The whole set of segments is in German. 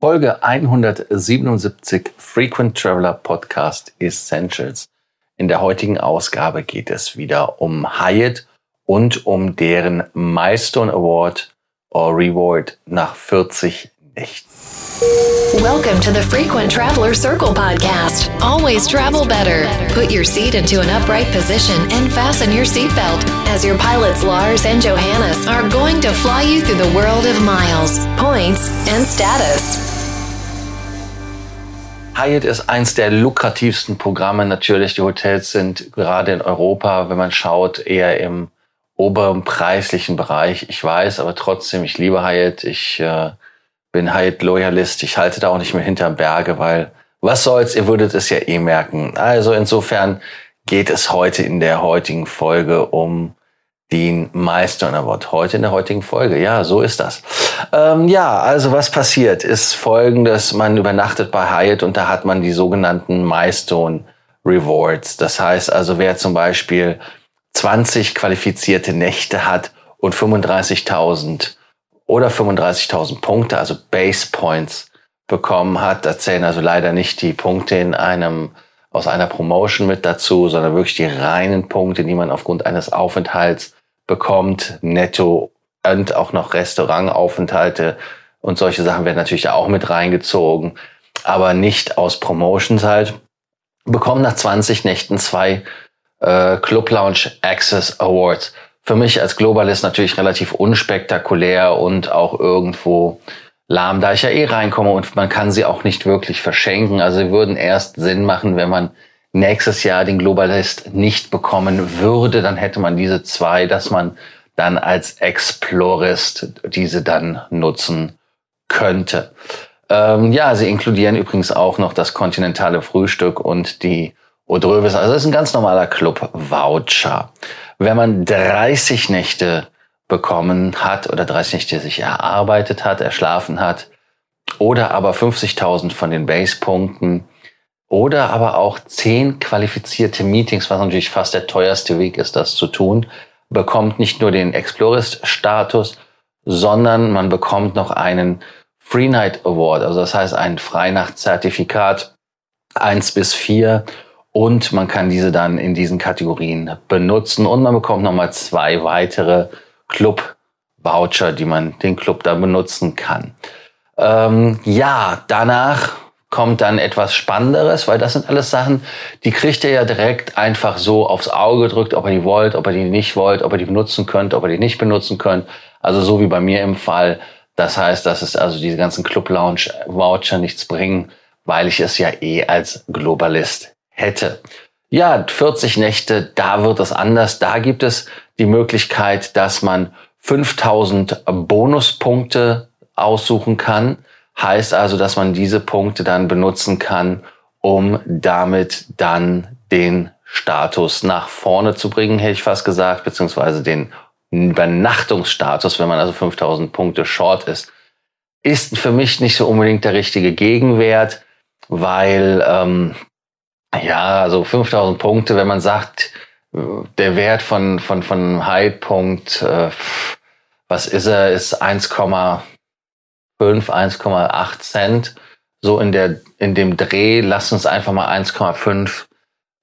Folge 177 Frequent Traveler Podcast Essentials. In der heutigen Ausgabe geht es wieder um Hyatt und um deren Milestone Award or Reward nach 40 Nächten. Welcome to the Frequent Traveler Circle podcast. Always travel better. Put your seat into an upright position and fasten your seatbelt as your pilots Lars and Johannes are going to fly you through the world of miles, points, and status. Hyatt ist eins der lukrativsten Programme. Natürlich, die Hotels sind gerade in Europa, wenn man schaut, eher im oberen preislichen Bereich. Ich weiß, aber trotzdem, ich liebe Hyatt. Ich äh, bin Hyatt Loyalist. Ich halte da auch nicht mehr hinterm Berge, weil was soll's, ihr würdet es ja eh merken. Also insofern geht es heute in der heutigen Folge um den Milestone Award. Heute in der heutigen Folge. Ja, so ist das. Ähm, ja, also was passiert ist folgendes. Man übernachtet bei Hyatt und da hat man die sogenannten Milestone Rewards. Das heißt also, wer zum Beispiel 20 qualifizierte Nächte hat und 35.000 oder 35.000 Punkte, also Base Points bekommen hat, da zählen also leider nicht die Punkte in einem aus einer Promotion mit dazu, sondern wirklich die reinen Punkte, die man aufgrund eines Aufenthalts bekommt, netto und auch noch Restaurantaufenthalte und solche Sachen werden natürlich auch mit reingezogen, aber nicht aus Promotions halt. Bekommen nach 20 Nächten zwei äh, Club Lounge Access Awards. Für mich als Globalist natürlich relativ unspektakulär und auch irgendwo lahm, da ich ja eh reinkomme und man kann sie auch nicht wirklich verschenken. Also sie würden erst Sinn machen, wenn man nächstes Jahr den Globalist nicht bekommen würde, dann hätte man diese zwei, dass man dann als Explorist diese dann nutzen könnte. Ähm, ja, sie inkludieren übrigens auch noch das kontinentale Frühstück und die Odrövis. Also das ist ein ganz normaler Club-Voucher. Wenn man 30 Nächte bekommen hat oder 30 Nächte sich erarbeitet hat, erschlafen hat oder aber 50.000 von den Base-Punkten oder aber auch zehn qualifizierte Meetings, was natürlich fast der teuerste Weg ist, das zu tun, bekommt nicht nur den Explorist-Status, sondern man bekommt noch einen Free Night Award, also das heißt ein Freinacht-Zertifikat eins bis vier und man kann diese dann in diesen Kategorien benutzen und man bekommt nochmal zwei weitere Club-Voucher, die man den Club da benutzen kann. Ähm, ja, danach kommt dann etwas Spannenderes, weil das sind alles Sachen, die kriegt ihr ja direkt einfach so aufs Auge gedrückt, ob ihr die wollt, ob ihr die nicht wollt, ob ihr die benutzen könnt, ob ihr die nicht benutzen könnt. Also so wie bei mir im Fall. Das heißt, dass es also diese ganzen Club Lounge Voucher nichts bringen, weil ich es ja eh als Globalist hätte. Ja, 40 Nächte, da wird es anders. Da gibt es die Möglichkeit, dass man 5000 Bonuspunkte aussuchen kann Heißt also, dass man diese Punkte dann benutzen kann, um damit dann den Status nach vorne zu bringen, hätte ich fast gesagt, beziehungsweise den Übernachtungsstatus, wenn man also 5000 Punkte short ist, ist für mich nicht so unbedingt der richtige Gegenwert, weil ähm, ja, also 5000 Punkte, wenn man sagt, der Wert von von von High-Punkt, äh, was ist er, ist 1, 1,5, 1,8 Cent. So in der, in dem Dreh, lasst uns einfach mal 1,5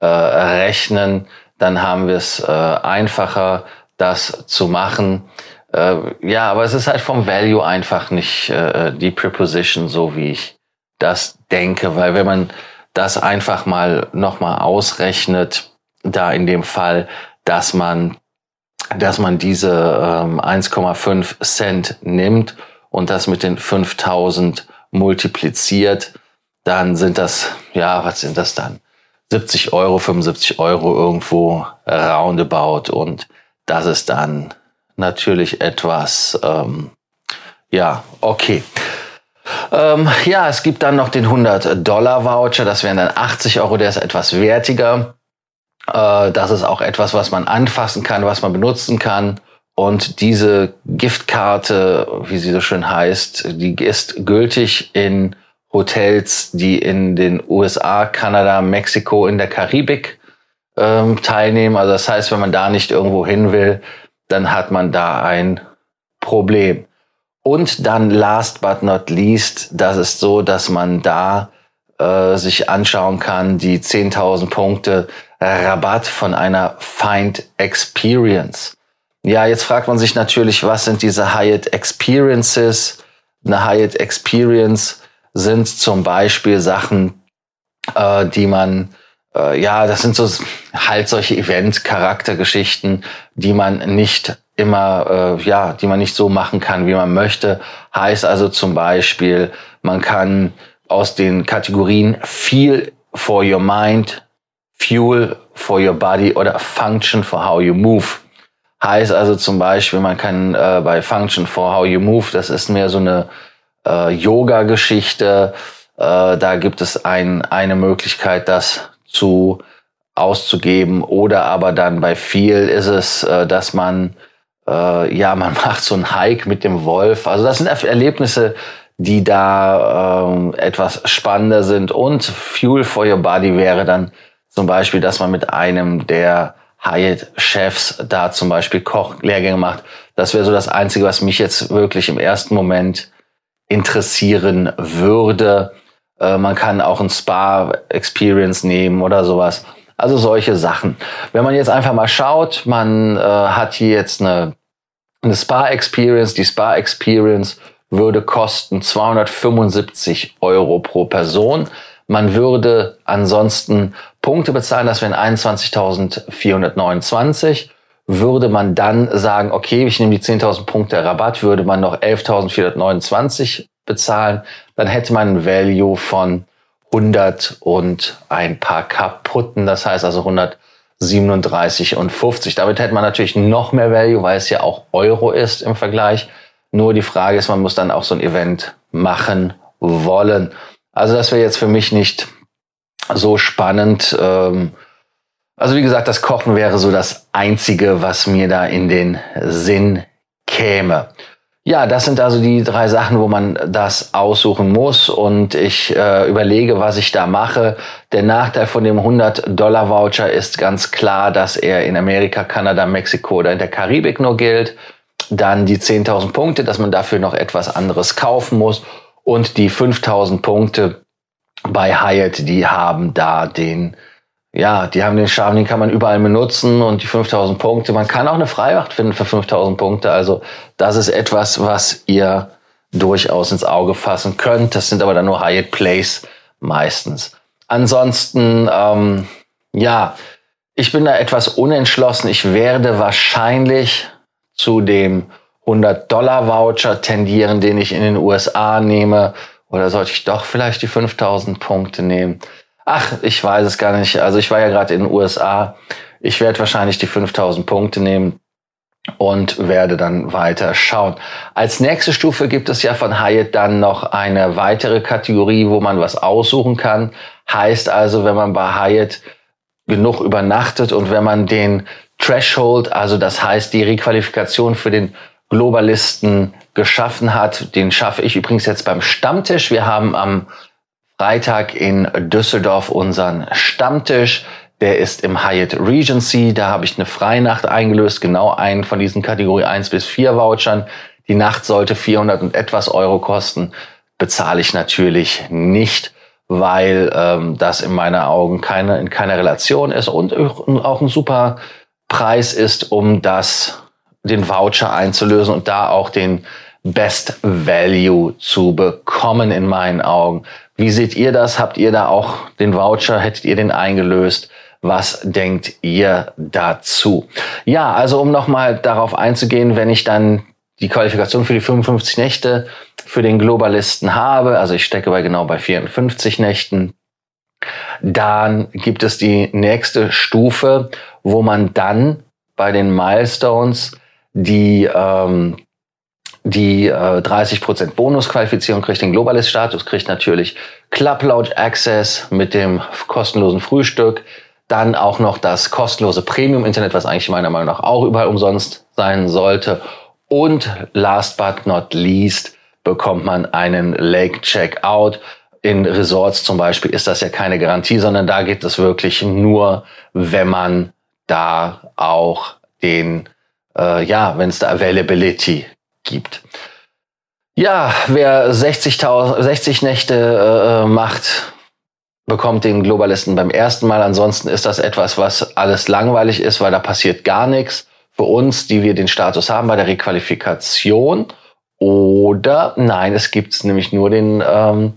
äh, rechnen. Dann haben wir es äh, einfacher, das zu machen. Äh, ja, aber es ist halt vom Value einfach nicht äh, die Preposition, so wie ich das denke, weil wenn man das einfach mal nochmal ausrechnet, da in dem Fall, dass man, dass man diese ähm, 1,5 Cent nimmt und das mit den 5000 multipliziert, dann sind das, ja, was sind das dann? 70 Euro, 75 Euro irgendwo roundabout und das ist dann natürlich etwas, ähm, ja, okay. Ähm, ja, es gibt dann noch den 100-Dollar-Voucher, das wären dann 80 Euro, der ist etwas wertiger. Äh, das ist auch etwas, was man anfassen kann, was man benutzen kann. Und diese Giftkarte, wie sie so schön heißt, die ist gültig in Hotels, die in den USA, Kanada, Mexiko, in der Karibik ähm, teilnehmen. Also das heißt, wenn man da nicht irgendwo hin will, dann hat man da ein Problem. Und dann last but not least, das ist so, dass man da äh, sich anschauen kann, die 10.000 Punkte Rabatt von einer Find Experience. Ja, jetzt fragt man sich natürlich, was sind diese Hyatt Experiences? Eine Hyatt Experience sind zum Beispiel Sachen, äh, die man, äh, ja, das sind so halt solche Event-Charaktergeschichten, die man nicht immer, äh, ja, die man nicht so machen kann, wie man möchte. Heißt also zum Beispiel, man kann aus den Kategorien Feel for your mind, Fuel for your body oder Function for how you move. Heißt also zum Beispiel, man kann äh, bei Function for how you move, das ist mehr so eine äh, Yoga-Geschichte. Äh, da gibt es ein, eine Möglichkeit, das zu auszugeben. Oder aber dann bei viel ist es, äh, dass man äh, ja man macht so einen Hike mit dem Wolf. Also das sind Erlebnisse, die da ähm, etwas spannender sind. Und Fuel for Your Body wäre dann zum Beispiel, dass man mit einem der Hyatt-Chefs da zum Beispiel Kochlehrgänge macht. Das wäre so das Einzige, was mich jetzt wirklich im ersten Moment interessieren würde. Äh, man kann auch ein Spa-Experience nehmen oder sowas. Also solche Sachen. Wenn man jetzt einfach mal schaut, man äh, hat hier jetzt eine, eine Spa-Experience. Die Spa-Experience würde kosten 275 Euro pro Person. Man würde ansonsten Punkte bezahlen, das wären 21.429. Würde man dann sagen, okay, ich nehme die 10.000 Punkte Rabatt, würde man noch 11.429 bezahlen, dann hätte man ein Value von 100 und ein paar kaputten, das heißt also 137 und 50. Damit hätte man natürlich noch mehr Value, weil es ja auch Euro ist im Vergleich. Nur die Frage ist, man muss dann auch so ein Event machen wollen. Also das wäre jetzt für mich nicht so spannend. Ähm, also wie gesagt, das Kochen wäre so das Einzige, was mir da in den Sinn käme. Ja, das sind also die drei Sachen, wo man das aussuchen muss. Und ich äh, überlege, was ich da mache. Der Nachteil von dem 100-Dollar-Voucher ist ganz klar, dass er in Amerika, Kanada, Mexiko oder in der Karibik nur gilt. Dann die 10.000 Punkte, dass man dafür noch etwas anderes kaufen muss. Und die 5.000 Punkte bei Hyatt, die haben da den, ja, die haben den Charme, den kann man überall benutzen und die 5.000 Punkte. Man kann auch eine Freiwacht finden für 5.000 Punkte. Also das ist etwas, was ihr durchaus ins Auge fassen könnt. Das sind aber dann nur Hyatt Plays meistens. Ansonsten, ähm, ja, ich bin da etwas unentschlossen. Ich werde wahrscheinlich zu dem 100-Dollar-Voucher tendieren, den ich in den USA nehme. Oder sollte ich doch vielleicht die 5000 Punkte nehmen? Ach, ich weiß es gar nicht. Also ich war ja gerade in den USA. Ich werde wahrscheinlich die 5000 Punkte nehmen und werde dann weiter schauen. Als nächste Stufe gibt es ja von Hyatt dann noch eine weitere Kategorie, wo man was aussuchen kann. Heißt also, wenn man bei Hyatt genug übernachtet und wenn man den Threshold, also das heißt die Requalifikation für den Globalisten geschaffen hat. Den schaffe ich übrigens jetzt beim Stammtisch. Wir haben am Freitag in Düsseldorf unseren Stammtisch. Der ist im Hyatt Regency. Da habe ich eine Freinacht eingelöst, genau einen von diesen Kategorie 1 bis 4 Vouchern. Die Nacht sollte 400 und etwas Euro kosten. Bezahle ich natürlich nicht, weil ähm, das in meinen Augen keine, in keiner Relation ist und auch ein super Preis ist, um das, den Voucher einzulösen und da auch den Best Value zu bekommen in meinen Augen. Wie seht ihr das? Habt ihr da auch den Voucher? Hättet ihr den eingelöst? Was denkt ihr dazu? Ja, also um nochmal darauf einzugehen, wenn ich dann die Qualifikation für die 55 Nächte für den Globalisten habe, also ich stecke bei genau bei 54 Nächten, dann gibt es die nächste Stufe, wo man dann bei den Milestones die, ähm, die äh, 30% Bonusqualifizierung kriegt, den Globalist-Status, kriegt natürlich Club Lounge Access mit dem kostenlosen Frühstück, dann auch noch das kostenlose Premium-Internet, was eigentlich meiner Meinung nach auch überall umsonst sein sollte. Und last but not least bekommt man einen Lake Checkout in Resorts zum Beispiel ist das ja keine Garantie, sondern da geht es wirklich nur, wenn man da auch den, äh, ja, wenn es da Availability gibt. Ja, wer 60, 60 Nächte äh, macht, bekommt den Globalisten beim ersten Mal. Ansonsten ist das etwas, was alles langweilig ist, weil da passiert gar nichts. Für uns, die wir den Status haben bei der Requalifikation. Oder nein, es gibt nämlich nur den ähm,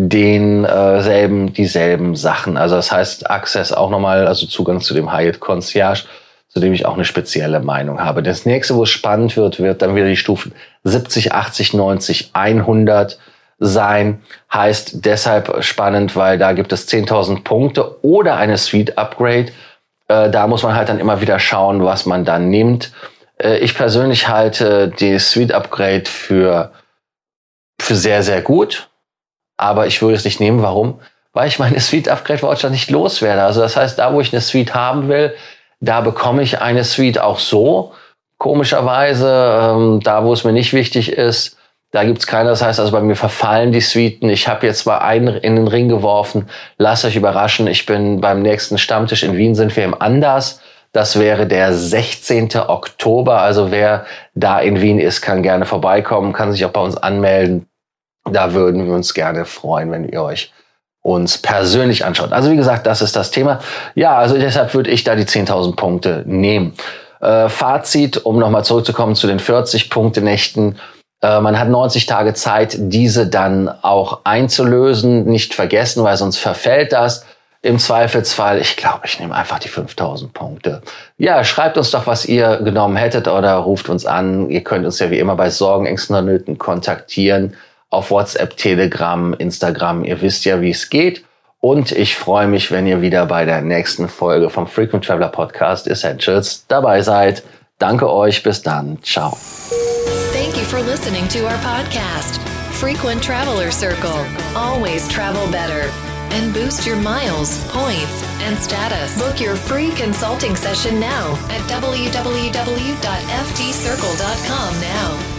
den äh, selben, dieselben Sachen. Also das heißt Access auch nochmal, also Zugang zu dem Hyatt Concierge, zu dem ich auch eine spezielle Meinung habe. Das nächste, wo es spannend wird, wird dann wieder die Stufen 70, 80, 90, 100 sein. Heißt deshalb spannend, weil da gibt es 10.000 Punkte oder eine Suite Upgrade. Äh, da muss man halt dann immer wieder schauen, was man dann nimmt. Äh, ich persönlich halte die Suite Upgrade für, für sehr, sehr gut aber ich würde es nicht nehmen. Warum? Weil ich meine Suite Upgrade Voucher nicht loswerde. Also das heißt, da wo ich eine Suite haben will, da bekomme ich eine Suite auch so. Komischerweise, ähm, da wo es mir nicht wichtig ist, da gibt's keine. Das heißt also, bei mir verfallen die Suiten. Ich habe jetzt mal einen in den Ring geworfen. Lasst euch überraschen. Ich bin beim nächsten Stammtisch in Wien sind wir im Anders. Das wäre der 16. Oktober. Also wer da in Wien ist, kann gerne vorbeikommen, kann sich auch bei uns anmelden. Da würden wir uns gerne freuen, wenn ihr euch uns persönlich anschaut. Also wie gesagt, das ist das Thema. Ja, also deshalb würde ich da die 10.000 Punkte nehmen. Äh, Fazit, um nochmal zurückzukommen zu den 40 Punkte Nächten. Äh, man hat 90 Tage Zeit, diese dann auch einzulösen. Nicht vergessen, weil sonst verfällt das. Im Zweifelsfall, ich glaube, ich nehme einfach die 5000 Punkte. Ja, schreibt uns doch, was ihr genommen hättet oder ruft uns an. Ihr könnt uns ja wie immer bei Sorgen, Ängsten oder Nöten kontaktieren auf WhatsApp, Telegram, Instagram. Ihr wisst ja, wie es geht. Und ich freue mich, wenn ihr wieder bei der nächsten Folge vom Frequent Traveler Podcast Essentials dabei seid. Danke euch, bis dann. Ciao. Thank you for listening to our podcast, Frequent Traveler Circle. Always travel better and boost your miles, points, and status. Book your free consulting session now at www.ftcircle.com now.